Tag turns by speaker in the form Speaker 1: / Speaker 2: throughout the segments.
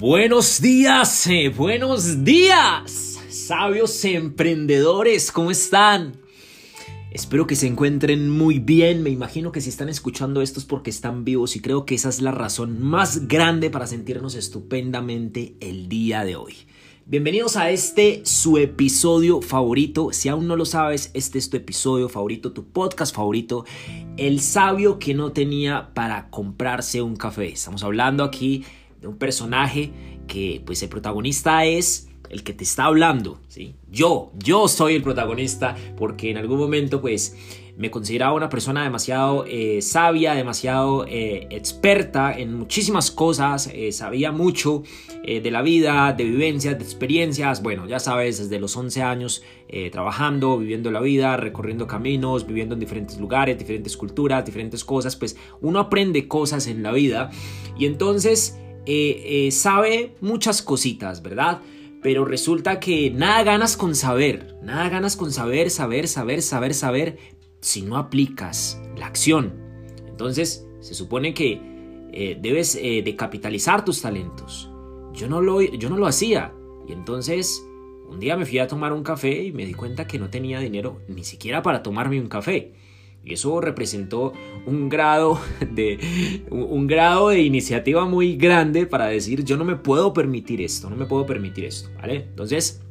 Speaker 1: Buenos días, eh, buenos días, sabios emprendedores, ¿cómo están? Espero que se encuentren muy bien, me imagino que si están escuchando esto es porque están vivos y creo que esa es la razón más grande para sentirnos estupendamente el día de hoy. Bienvenidos a este su episodio favorito. Si aún no lo sabes, este es tu episodio favorito, tu podcast favorito, El sabio que no tenía para comprarse un café. Estamos hablando aquí de un personaje que pues el protagonista es el que te está hablando, ¿sí? Yo, yo soy el protagonista porque en algún momento pues me consideraba una persona demasiado eh, sabia, demasiado eh, experta en muchísimas cosas, eh, sabía mucho de la vida, de vivencias, de experiencias, bueno, ya sabes, desde los 11 años trabajando, viviendo la vida, recorriendo caminos, viviendo en diferentes lugares, diferentes culturas, diferentes cosas, pues uno aprende cosas en la vida y entonces eh, eh, sabe muchas cositas, ¿verdad? Pero resulta que nada ganas con saber, nada ganas con saber, saber, saber, saber, saber, si no aplicas la acción. Entonces, se supone que eh, debes de capitalizar tus talentos. Yo no, lo, yo no lo hacía. Y entonces, un día me fui a tomar un café y me di cuenta que no tenía dinero ni siquiera para tomarme un café. Y eso representó un grado de, un grado de iniciativa muy grande para decir yo no me puedo permitir esto, no me puedo permitir esto, ¿vale? Entonces,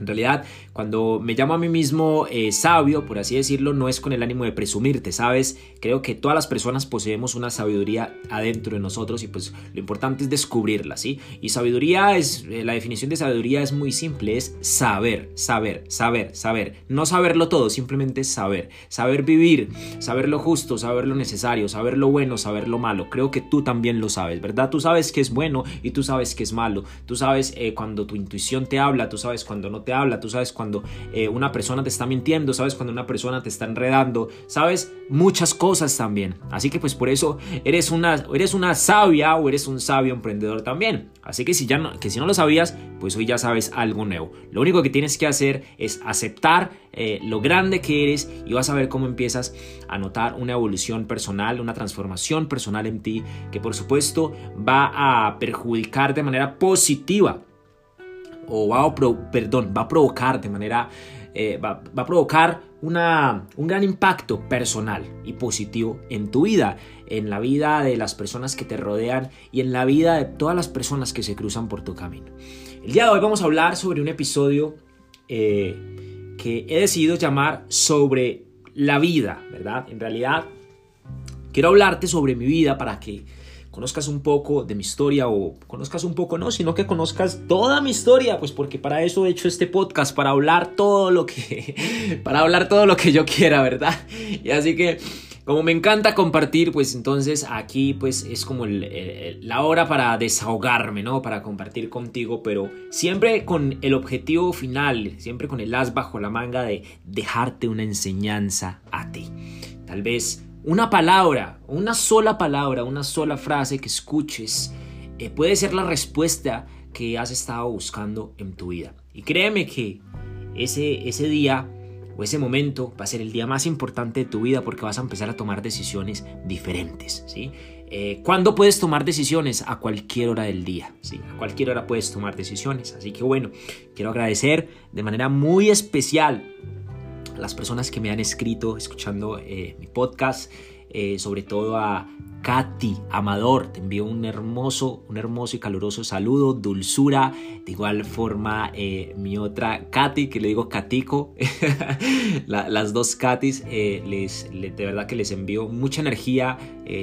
Speaker 1: en realidad, cuando me llamo a mí mismo eh, sabio, por así decirlo, no es con el ánimo de presumirte, ¿sabes? Creo que todas las personas poseemos una sabiduría adentro de nosotros y pues lo importante es descubrirla, ¿sí? Y sabiduría es, eh, la definición de sabiduría es muy simple, es saber, saber, saber, saber. No saberlo todo, simplemente saber. Saber vivir, saber lo justo, saber lo necesario, saber lo bueno, saber lo malo. Creo que tú también lo sabes, ¿verdad? Tú sabes que es bueno y tú sabes que es malo. Tú sabes eh, cuando tu intuición te habla, tú sabes cuando no te habla, tú sabes cuando eh, una persona te está mintiendo, sabes cuando una persona te está enredando, sabes muchas cosas también. Así que pues por eso eres una, eres una sabia o eres un sabio emprendedor también. Así que si, ya no, que si no lo sabías, pues hoy ya sabes algo nuevo. Lo único que tienes que hacer es aceptar eh, lo grande que eres y vas a ver cómo empiezas a notar una evolución personal, una transformación personal en ti que por supuesto va a perjudicar de manera positiva o va a, va a provocar de manera, eh, va, a provocar una, un gran impacto personal y positivo en tu vida, en la vida de las personas que te rodean y en la vida de todas las personas que se cruzan por tu camino. El día de hoy vamos a hablar sobre un episodio eh, que he decidido llamar sobre la vida, ¿verdad? En realidad, quiero hablarte sobre mi vida para que conozcas un poco de mi historia o conozcas un poco, no, sino que conozcas toda mi historia, pues porque para eso he hecho este podcast, para hablar todo lo que, para hablar todo lo que yo quiera, ¿verdad? Y así que, como me encanta compartir, pues entonces aquí pues es como la hora para desahogarme, ¿no? Para compartir contigo, pero siempre con el objetivo final, siempre con el as bajo la manga de dejarte una enseñanza a ti. Tal vez una palabra, una sola palabra, una sola frase que escuches eh, puede ser la respuesta que has estado buscando en tu vida. Y créeme que ese, ese día o ese momento va a ser el día más importante de tu vida porque vas a empezar a tomar decisiones diferentes. ¿sí? Eh, ¿Cuándo puedes tomar decisiones? A cualquier hora del día. ¿sí? A cualquier hora puedes tomar decisiones. Así que bueno, quiero agradecer de manera muy especial las personas que me han escrito escuchando eh, mi podcast, eh, sobre todo a Katy Amador, te envío un hermoso, un hermoso y caluroso saludo, dulzura, de igual forma eh, mi otra Katy, que le digo Katico, las dos Katis, les, de verdad que les envío mucha energía,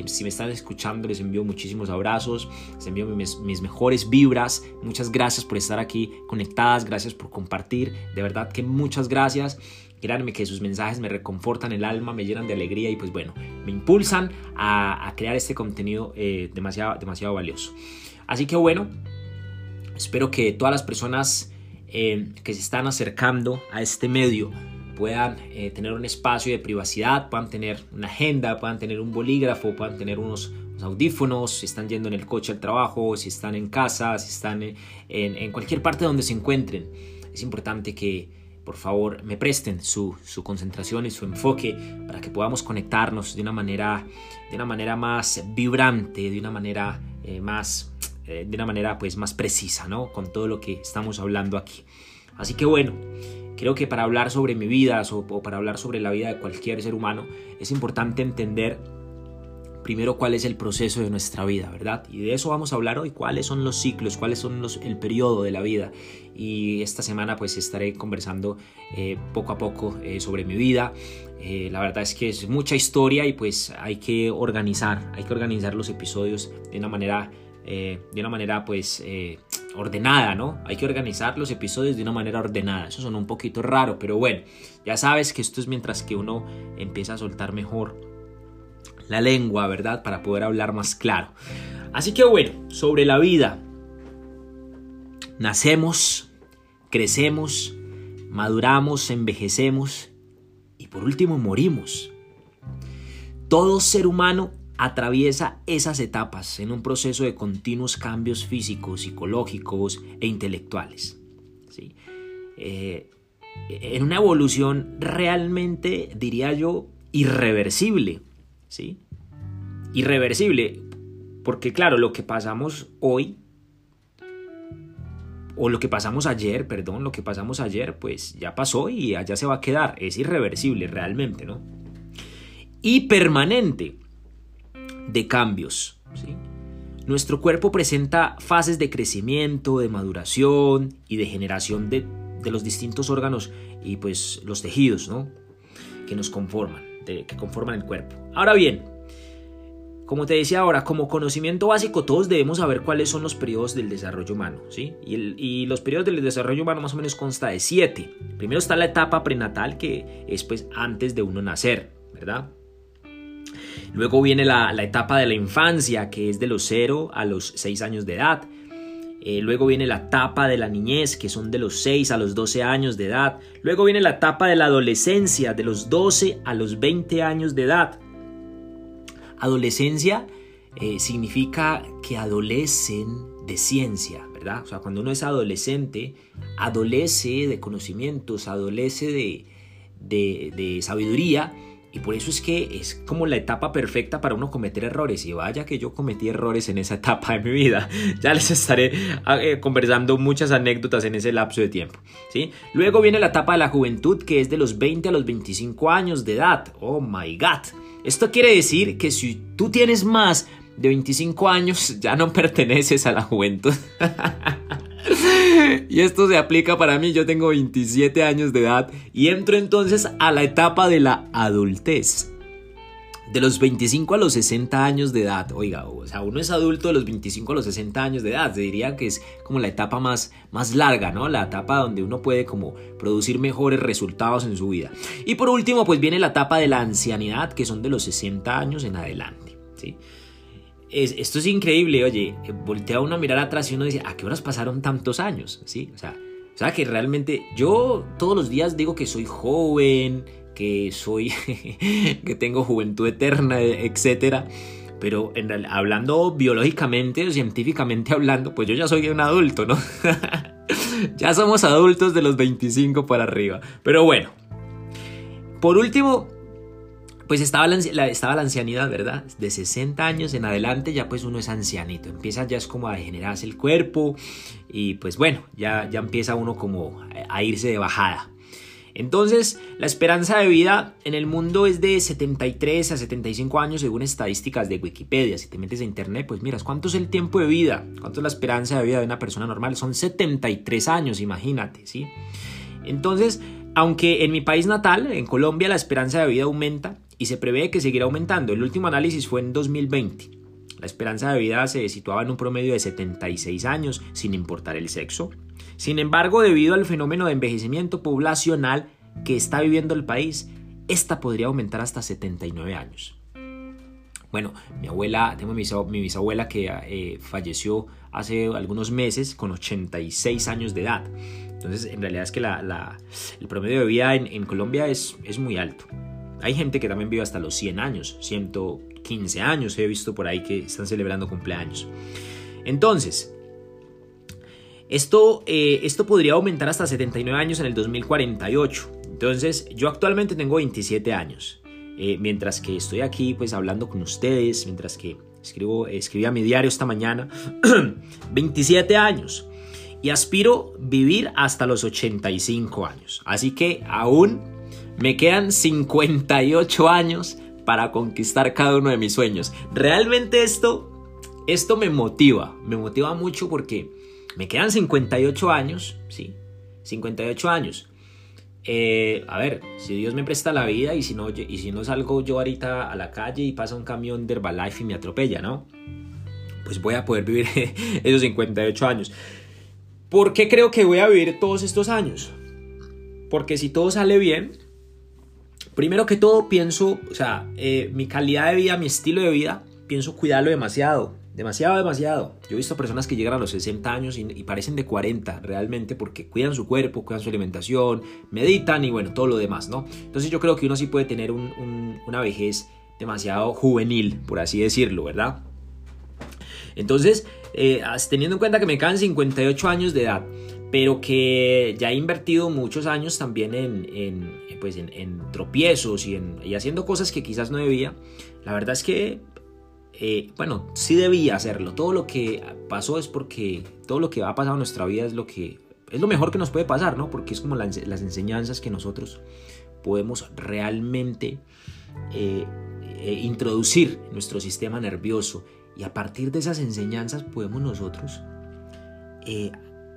Speaker 1: si me están escuchando les envío muchísimos abrazos, les envío mis mejores vibras, muchas gracias por estar aquí conectadas, gracias por compartir, de verdad que muchas gracias. Créanme que sus mensajes me reconfortan el alma, me llenan de alegría y pues bueno, me impulsan a, crear este contenido eh, demasiado, demasiado valioso. Así que bueno, espero que todas las personas eh, que se están acercando a este medio puedan eh, tener un espacio de privacidad, puedan tener una agenda, puedan tener un bolígrafo, puedan tener unos, audífonos, si están yendo en el coche al trabajo, si están en casa, si están en, en cualquier parte donde se encuentren. Es importante que por favor me presten su, concentración y su enfoque para que podamos conectarnos de una manera, de una manera más vibrante, de una manera eh, más eh, de una manera pues más precisa, ¿no? Con todo lo que estamos hablando aquí. Así que bueno, creo que para hablar sobre mi vida o para hablar sobre la vida de cualquier ser humano es importante entender primero cuál es el proceso de nuestra vida, ¿verdad? Y de eso vamos a hablar hoy, cuáles son los ciclos, cuáles son los, el periodo de la vida. Y esta semana pues estaré conversando eh, poco a poco eh, sobre mi vida. Eh, la verdad es que es mucha historia y pues hay que organizar, hay que organizar los episodios de una manera, de una manera pues ordenada, ¿no? Hay que organizar los episodios de una manera ordenada. Eso suena un poquito raro, pero bueno, ya sabes que esto es mientras que uno empieza a soltar mejor la lengua, ¿verdad? Para poder hablar más claro. Así que bueno, sobre la vida. Nacemos, crecemos, maduramos, envejecemos y por último morimos. Todo ser humano atraviesa esas etapas en un proceso de continuos cambios físicos, psicológicos e intelectuales. ¿sí? Eh, en una evolución realmente, diría yo, irreversible. ¿Sí? Irreversible, porque claro, lo que pasamos hoy, o lo que pasamos ayer, perdón, lo que pasamos ayer, pues ya pasó y allá se va a quedar, es irreversible realmente, ¿no? Y permanente de cambios. Nuestro cuerpo presenta fases de crecimiento, de maduración y de generación de, de los distintos órganos y pues los tejidos, ¿no? Que nos conforman que conforman el cuerpo. Ahora bien, como te decía ahora, como conocimiento básico todos debemos saber cuáles son los periodos del desarrollo humano, ¿sí? Y, los periodos del desarrollo humano más o menos consta de siete. Primero está la etapa prenatal que es pues antes de uno nacer, ¿verdad? Luego viene la, la etapa de la infancia que es de los 0 a los 6 años de edad. Eh, luego viene la etapa de la niñez, que son de los 6 a los 12 años de edad. Luego viene la etapa de la adolescencia, de los 12 a los 20 años de edad. Adolescencia eh, significa que adolecen de ciencia, ¿verdad? O sea, cuando uno es adolescente, adolece de conocimientos, adolece de, de, de sabiduría y por eso es que es como la etapa perfecta para uno cometer errores. Y vaya que yo cometí errores en esa etapa de mi vida. Ya les estaré ah, eh, conversando muchas anécdotas en ese lapso de tiempo. ¿sí? Luego viene la etapa de la juventud, que es de los 20 a los 25 años de edad. Oh my god. Esto quiere decir que si tú tienes más de 25 años, ya no perteneces a la juventud. y esto se aplica para mí, yo tengo 27 años de edad y entro entonces a la etapa de la adultez. De los 25 a los 60 años de edad, oiga, o sea, uno es adulto de los 25 a los 60 años de edad, se diría que es como la etapa más, más larga, ¿no? La etapa donde uno puede como producir mejores resultados en su vida. Y por último, pues viene la etapa de la ancianidad, que son de los 60 años en adelante, ¿sí? Esto es increíble, oye, voltea uno a mirar atrás y uno dice, ¿a qué horas pasaron tantos años? ¿Sí? O sea, o sea que realmente yo todos los días digo que soy joven, que soy, que tengo juventud eterna, etcétera. Pero en hablando biológicamente o científicamente hablando, pues yo ya soy un adulto, ¿no? ya somos adultos de los 25 para arriba. Pero bueno. Por último, pues estaba la, estaba la ancianidad, ¿verdad? De 60 años en adelante ya pues uno es ancianito, empieza ya es como a degenerarse el cuerpo y pues bueno, ya, ya empieza uno como a irse de bajada. Entonces, la esperanza de vida en el mundo es de 73 a 75 años según estadísticas de Wikipedia. Si te metes a internet, pues miras, ¿cuánto es el tiempo de vida? ¿Cuánto es la esperanza de vida de una persona normal? Son 73 años, imagínate, ¿sí? Entonces, aunque en mi país natal, en Colombia, la esperanza de vida aumenta, y se prevé que seguirá aumentando. El último análisis fue en 2020. La esperanza de vida se situaba en un promedio de 76 años, sin importar el sexo. Sin embargo, debido al fenómeno de envejecimiento poblacional que está viviendo el país, esta podría aumentar hasta 79 años. Bueno, mi abuela, tengo mi, bisabuela que eh, falleció hace algunos meses con 86 años de edad. Entonces, en realidad es que el promedio de vida en, en Colombia es, es muy alto. Hay gente que también vive hasta los 100 años, 115 años, he visto por ahí que están celebrando cumpleaños. Entonces, esto, eh, esto podría aumentar hasta 79 años en el 2048. Entonces, yo actualmente tengo 27 años. Eh, mientras que estoy aquí pues hablando con ustedes, mientras que escribo, escribí a mi diario esta mañana, 27 años y aspiro vivir hasta los 85 años. Así que aún me quedan 58 años para conquistar cada uno de mis sueños. Realmente esto, esto me motiva, me motiva mucho porque me quedan 58 años, sí, 58 años. Eh, a ver, si Dios me presta la vida y si, no, y si no salgo yo ahorita a la calle y pasa un camión de Herbalife y me atropella, ¿no? Pues voy a poder vivir esos 58 años. ¿Por qué creo que voy a vivir todos estos años? Porque si todo sale bien, primero que todo pienso, o sea, eh, mi calidad de vida, mi estilo de vida, pienso cuidarlo demasiado. Demasiado, demasiado. Yo he visto personas que llegan a los 60 años y, parecen de 40 realmente porque cuidan su cuerpo, cuidan su alimentación, meditan y bueno, todo lo demás, ¿no? Entonces yo creo que uno sí puede tener una vejez demasiado juvenil, por así decirlo, ¿verdad? Entonces, eh, teniendo en cuenta que me quedan 58 años de edad, pero que ya he invertido muchos años también en, pues en, tropiezos y, y haciendo cosas que quizás no debía, la verdad es que eh, bueno, sí debía hacerlo. Todo lo que pasó es porque todo lo que ha pasado en nuestra vida es lo que es lo mejor que nos puede pasar, ¿no? Porque es como las enseñanzas que nosotros podemos realmente eh, eh, introducir en nuestro sistema nervioso y a partir de esas enseñanzas podemos nosotros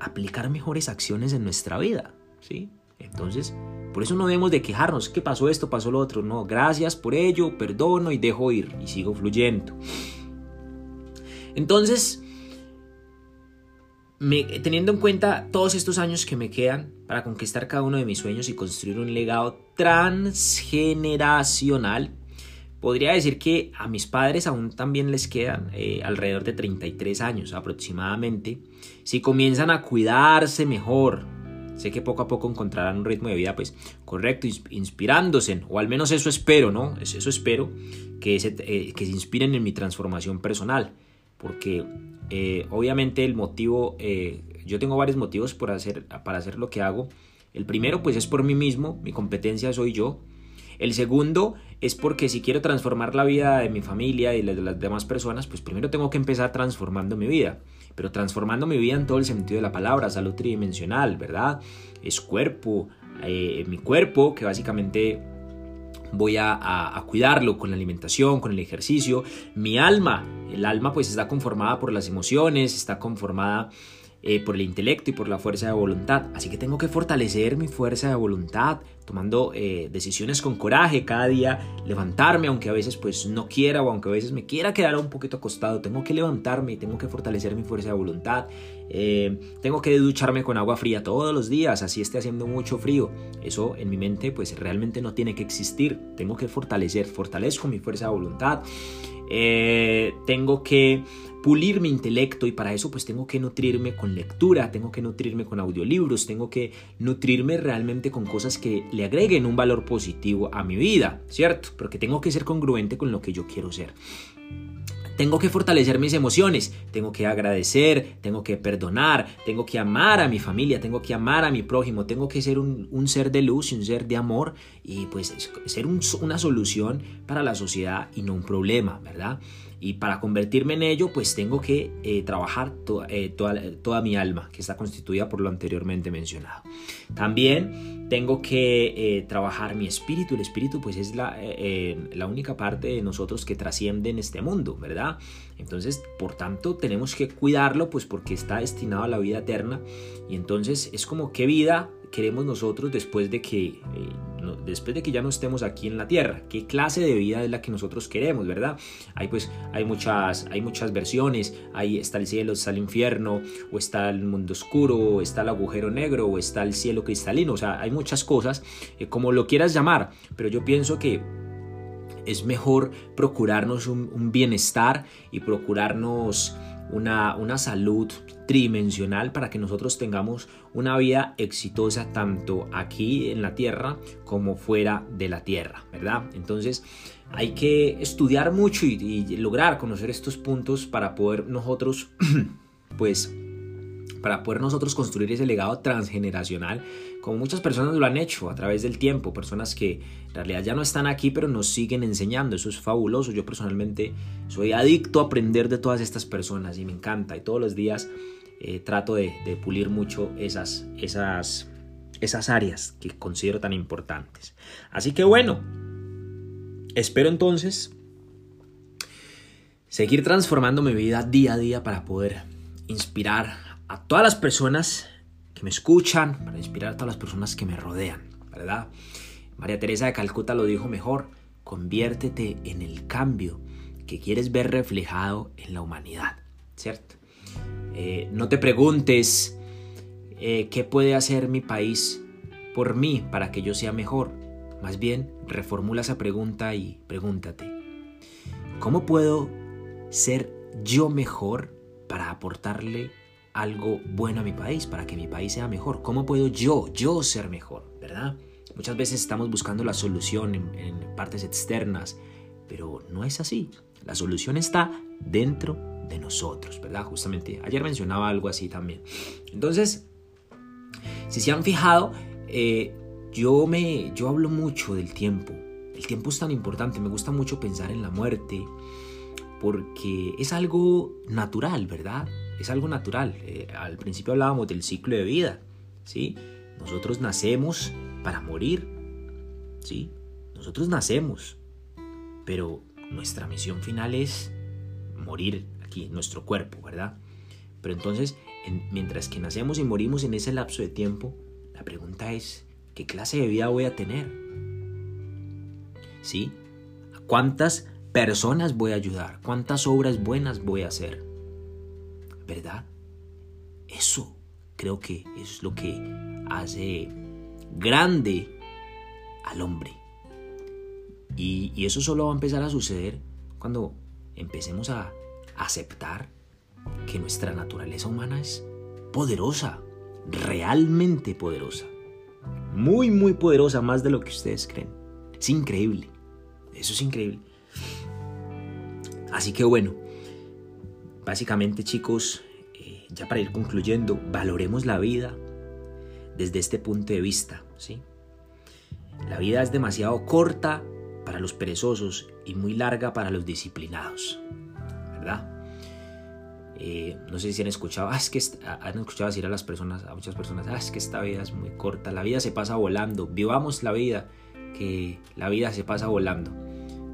Speaker 1: aplicar mejores acciones en nuestra vida, ¿sí? Entonces, por eso no debemos de quejarnos, que pasó esto, pasó lo otro. No, gracias por ello, perdono y dejo ir y sigo fluyendo. Entonces, teniendo en cuenta todos estos años que me quedan para conquistar cada uno de mis sueños y construir un legado transgeneracional, podría decir que a mis padres aún también les quedan eh, alrededor de 33 años aproximadamente. Si comienzan a cuidarse mejor, Sé que poco a poco encontrarán un ritmo de vida pues correcto, inspirándose, o al menos eso espero, ¿no? Eso espero, que, eh, que se inspiren en mi transformación personal, porque eh, obviamente el motivo, eh, yo tengo varios motivos por hacer, para hacer lo que hago. El primero pues es por mí mismo, mi competencia soy yo. El segundo es porque si quiero transformar la vida de mi familia y de las demás personas, pues primero tengo que empezar transformando mi vida pero transformando mi vida en todo el sentido de la palabra, salud tridimensional, ¿verdad? Es cuerpo, eh, mi cuerpo, que básicamente voy a, cuidarlo con la alimentación, con el ejercicio, mi alma, el alma pues está conformada por las emociones, está conformada eh, por el intelecto y por la fuerza de voluntad. Así que tengo que fortalecer mi fuerza de voluntad, tomando eh, decisiones con coraje cada día, levantarme, aunque a veces pues no quiera o aunque a veces me quiera quedar un poquito acostado, tengo que levantarme y tengo que fortalecer mi fuerza de voluntad. Eh, tengo que ducharme con agua fría todos los días, así esté haciendo mucho frío. Eso en mi mente pues realmente no tiene que existir. Tengo que fortalecer, fortalezco mi fuerza de voluntad. tengo que pulir mi intelecto y para eso pues tengo que nutrirme con lectura, tengo que nutrirme con audiolibros, tengo que nutrirme realmente con cosas que le agreguen un valor positivo a mi vida, ¿cierto? Porque tengo que ser congruente con lo que yo quiero ser. Tengo que fortalecer mis emociones, tengo que agradecer, tengo que perdonar, tengo que amar a mi familia, tengo que amar a mi prójimo, tengo que ser un, ser de luz y un ser de amor y pues ser una solución para la sociedad y no un problema, ¿verdad? Y para convertirme en ello, pues tengo que eh, trabajar eh, toda, mi alma, que está constituida por lo anteriormente mencionado. También tengo que eh, trabajar mi espíritu. El espíritu, pues es la, la única parte de nosotros que trasciende en este mundo, ¿verdad? Entonces, por tanto, tenemos que cuidarlo, pues porque está destinado a la vida eterna. Y entonces es como qué vida queremos nosotros después de que eh, después de que ya no estemos aquí en la tierra qué clase de vida es la que nosotros queremos verdad hay pues hay muchas hay muchas versiones. Ahí está el cielo está el infierno o está el mundo oscuro o está el agujero negro o está el cielo cristalino. O sea hay muchas cosas eh, como lo quieras llamar. Pero yo pienso que es mejor procurarnos un, bienestar y procurarnos una, una salud tridimensional para que nosotros tengamos una vida exitosa tanto aquí en la tierra como fuera de la tierra, ¿verdad? Entonces hay que estudiar mucho y, lograr conocer estos puntos para poder nosotros pues para poder nosotros construir ese legado transgeneracional, como muchas personas lo han hecho a través del tiempo, personas que en realidad ya no están aquí, pero nos siguen enseñando, eso es fabuloso, yo personalmente soy adicto a aprender de todas estas personas y me encanta, y todos los días eh, trato de, de, pulir mucho esas, esas, esas áreas que considero tan importantes. Así que bueno, espero entonces seguir transformando mi vida día a día para poder inspirar a todas las personas que me escuchan, para inspirar a todas las personas que me rodean, ¿verdad? María Teresa de Calcuta lo dijo mejor, conviértete en el cambio que quieres ver reflejado en la humanidad, ¿cierto? Eh, no te preguntes eh, qué puede hacer mi país por mí para que yo sea mejor. Más bien, reformula esa pregunta y pregúntate, ¿cómo puedo ser yo mejor para aportarle algo bueno a mi país, para que mi país sea mejor. ¿Cómo puedo yo, yo ser mejor? ¿Verdad? Muchas veces estamos buscando la solución en, partes externas, pero no es así. La solución está dentro de nosotros, ¿verdad? Justamente ayer mencionaba algo así también. Entonces, si se han fijado, eh, yo, me, yo hablo mucho del tiempo. El tiempo es tan importante, me gusta mucho pensar en la muerte, porque es algo natural, ¿verdad? Es algo natural. Eh, al principio hablábamos del ciclo de vida, ¿sí? Nosotros nacemos para morir, ¿sí? Nosotros nacemos, pero nuestra misión final es morir aquí, nuestro cuerpo, ¿verdad? Pero entonces, mientras que nacemos y morimos en ese lapso de tiempo, la pregunta es, ¿qué clase de vida voy a tener? ¿Sí? ¿A cuántas personas voy a ayudar? ¿Cuántas obras buenas voy a hacer? ¿Verdad? Eso creo que es lo que hace grande al hombre. Y, eso solo va a empezar a suceder cuando empecemos a aceptar que nuestra naturaleza humana es poderosa, realmente poderosa. Muy, muy poderosa, más de lo que ustedes creen. Es increíble. Eso es increíble. Así que bueno, Básicamente chicos, ya para ir concluyendo, valoremos la vida desde este punto de vista. ¿sí? La vida es demasiado corta para los perezosos y muy larga para los disciplinados. ¿Verdad? Eh, no sé si han escuchado, ah, es que han escuchado decir a las personas, a muchas personas, ah, es que esta vida es muy corta, la vida se pasa volando, vivamos la vida, que la vida se pasa volando.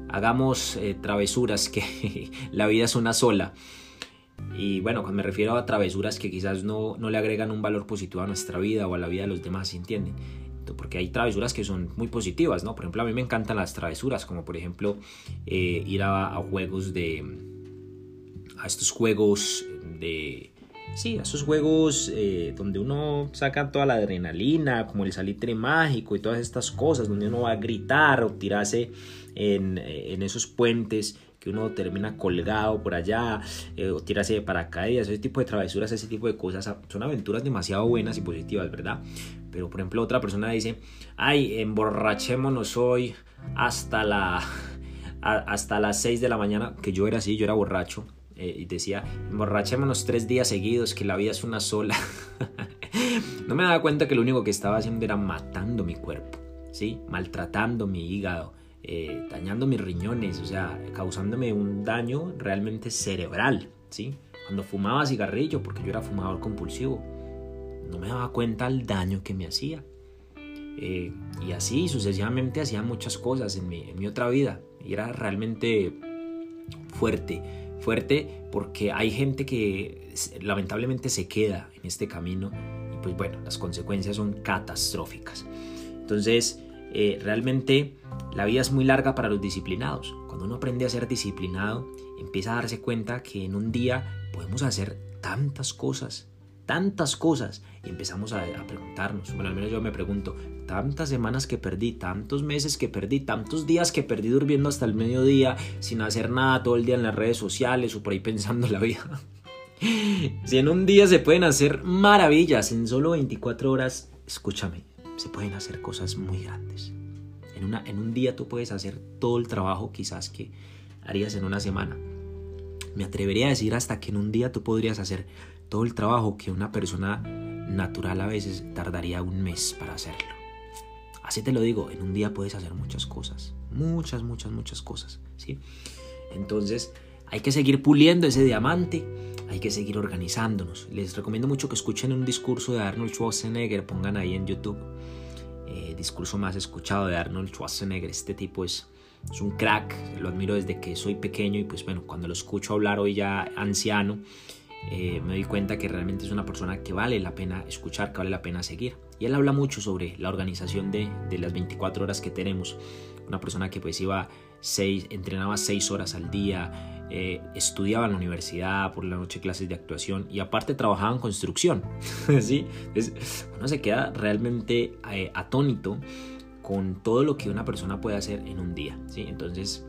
Speaker 1: Hagamos eh, travesuras, que la vida es una sola. Y bueno, cuando me refiero a travesuras que quizás no, no le agregan un valor positivo a nuestra vida o a la vida de los demás, ¿entienden? Porque hay travesuras que son muy positivas, ¿no? Por ejemplo, a mí me encantan las travesuras, como por ejemplo eh, ir a, juegos de... a estos juegos de... Sí, a esos juegos eh, donde uno saca toda la adrenalina, como el salitre mágico y todas estas cosas, donde uno va a gritar o tirarse en, en esos puentes uno termina colgado por allá eh, o tirarse de paracaídas, ese tipo de travesuras, ese tipo de cosas, son aventuras demasiado buenas y positivas, ¿verdad? Pero por ejemplo otra persona dice, ay, emborrachémonos hoy hasta, la, hasta las 6 de la mañana, que yo era así, yo era borracho. Eh, y decía, emborrachémonos tres días seguidos, que la vida es una sola. no me daba cuenta que lo único que estaba haciendo era matando mi cuerpo, ¿sí? Maltratando mi hígado, eh, dañando mis riñones, o sea, causándome un daño realmente cerebral, ¿sí? Cuando fumaba cigarrillo, porque yo era fumador compulsivo, no me daba cuenta el daño que me hacía. Eh, y así sucesivamente hacía muchas cosas en mi, en mi otra vida. Y era realmente fuerte, fuerte porque hay gente que lamentablemente se queda en este camino y pues bueno, las consecuencias son catastróficas. Entonces, eh, realmente la vida es muy larga para los disciplinados. Cuando uno aprende a ser disciplinado, empieza a darse cuenta que en un día podemos hacer tantas cosas, tantas cosas. Y empezamos a, preguntarnos, bueno, al menos yo me pregunto, tantas semanas que perdí, tantos meses que perdí, tantos días que perdí durmiendo hasta el mediodía, sin hacer nada todo el día en las redes sociales o por ahí pensando la vida. si en un día se pueden hacer maravillas, en solo 24 horas, escúchame, se pueden hacer cosas muy grandes. En, una, en un día tú puedes hacer todo el trabajo quizás que harías en una semana. Me atrevería a decir hasta que en un día tú podrías hacer todo el trabajo que una persona natural a veces tardaría un mes para hacerlo. Así te lo digo, en un día puedes hacer muchas cosas, muchas, muchas, muchas cosas, ¿sí? Entonces, hay que seguir puliendo ese diamante, hay que seguir organizándonos. Les recomiendo mucho que escuchen un discurso de Arnold Schwarzenegger, pongan ahí en YouTube, eh, discurso más escuchado de Arnold Schwarzenegger. Este tipo es, es un crack, lo admiro desde que soy pequeño y pues bueno, cuando lo escucho hablar hoy ya anciano, eh, me doy cuenta que realmente es una persona que vale la pena escuchar, que vale la pena seguir. Y él habla mucho sobre la organización de, de las 24 horas que tenemos. Una persona que pues iba seis, entrenaba 6 horas al día, eh, estudiaba en la universidad, por la noche clases de actuación y aparte trabajaba en construcción. ¿sí? uno se queda realmente eh, atónito con todo lo que una persona puede hacer en un día. ¿sí? Entonces,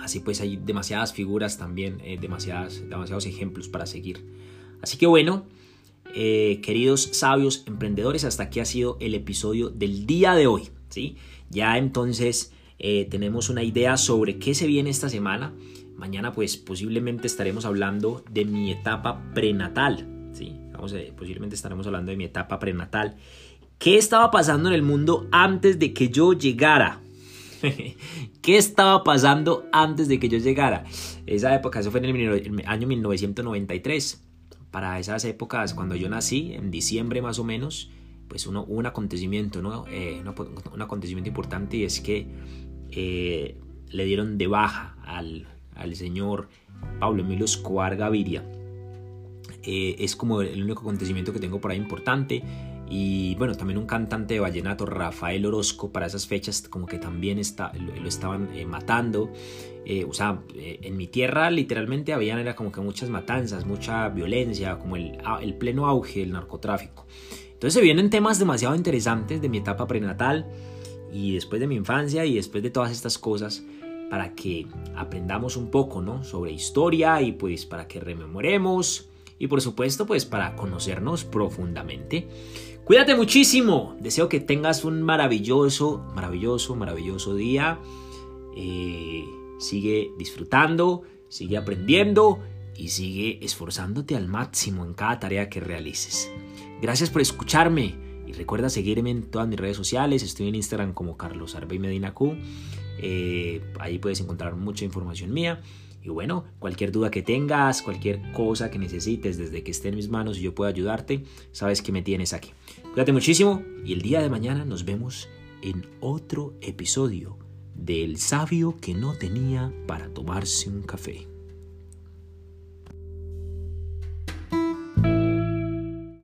Speaker 1: Así pues hay demasiadas figuras también, eh, demasiadas, demasiados ejemplos para seguir. Así que bueno, queridos sabios emprendedores, hasta aquí ha sido el episodio del día de hoy. ¿sí? Ya entonces eh, tenemos una idea sobre qué se viene esta semana. Mañana pues posiblemente estaremos hablando de mi etapa prenatal. ¿sí? Vamos posiblemente estaremos hablando de mi etapa prenatal. ¿Qué estaba pasando en el mundo antes de que yo llegara? ¿Qué estaba pasando antes de que yo llegara? Esa época, eso fue en el año 1993. Para esas épocas, cuando yo nací, en diciembre más o menos, pues uno, un acontecimiento, ¿no? Eh, un, acontecimiento importante y es que eh, le dieron de baja al, al señor Pablo Emilio Escobar Gaviria. Eh, es como el único acontecimiento que tengo por ahí importante. Y bueno, también un cantante de vallenato, Rafael Orozco, para esas fechas como que también está, lo, estaban eh, matando. Eh, o sea, eh, en mi tierra literalmente habían era como que muchas matanzas, mucha violencia, como el, el pleno auge del narcotráfico. Entonces se vienen temas demasiado interesantes de mi etapa prenatal y después de mi infancia y después de todas estas cosas para que aprendamos un poco, ¿no? Sobre historia y pues para que rememoremos y por supuesto pues para conocernos profundamente. Cuídate muchísimo. Deseo que tengas un maravilloso, maravilloso, maravilloso día. Eh, sigue disfrutando, sigue aprendiendo y sigue esforzándote al máximo en cada tarea que realices. Gracias por escucharme y recuerda seguirme en todas mis redes sociales. Estoy en Instagram como Carlos Arbey Medina Q. Eh, ahí puedes encontrar mucha información mía. Y bueno, cualquier duda que tengas, cualquier cosa que necesites desde que esté en mis manos y yo pueda ayudarte, sabes que me tienes aquí. Cuídate muchísimo y el día de mañana nos vemos en otro episodio del sabio que no tenía para tomarse un café.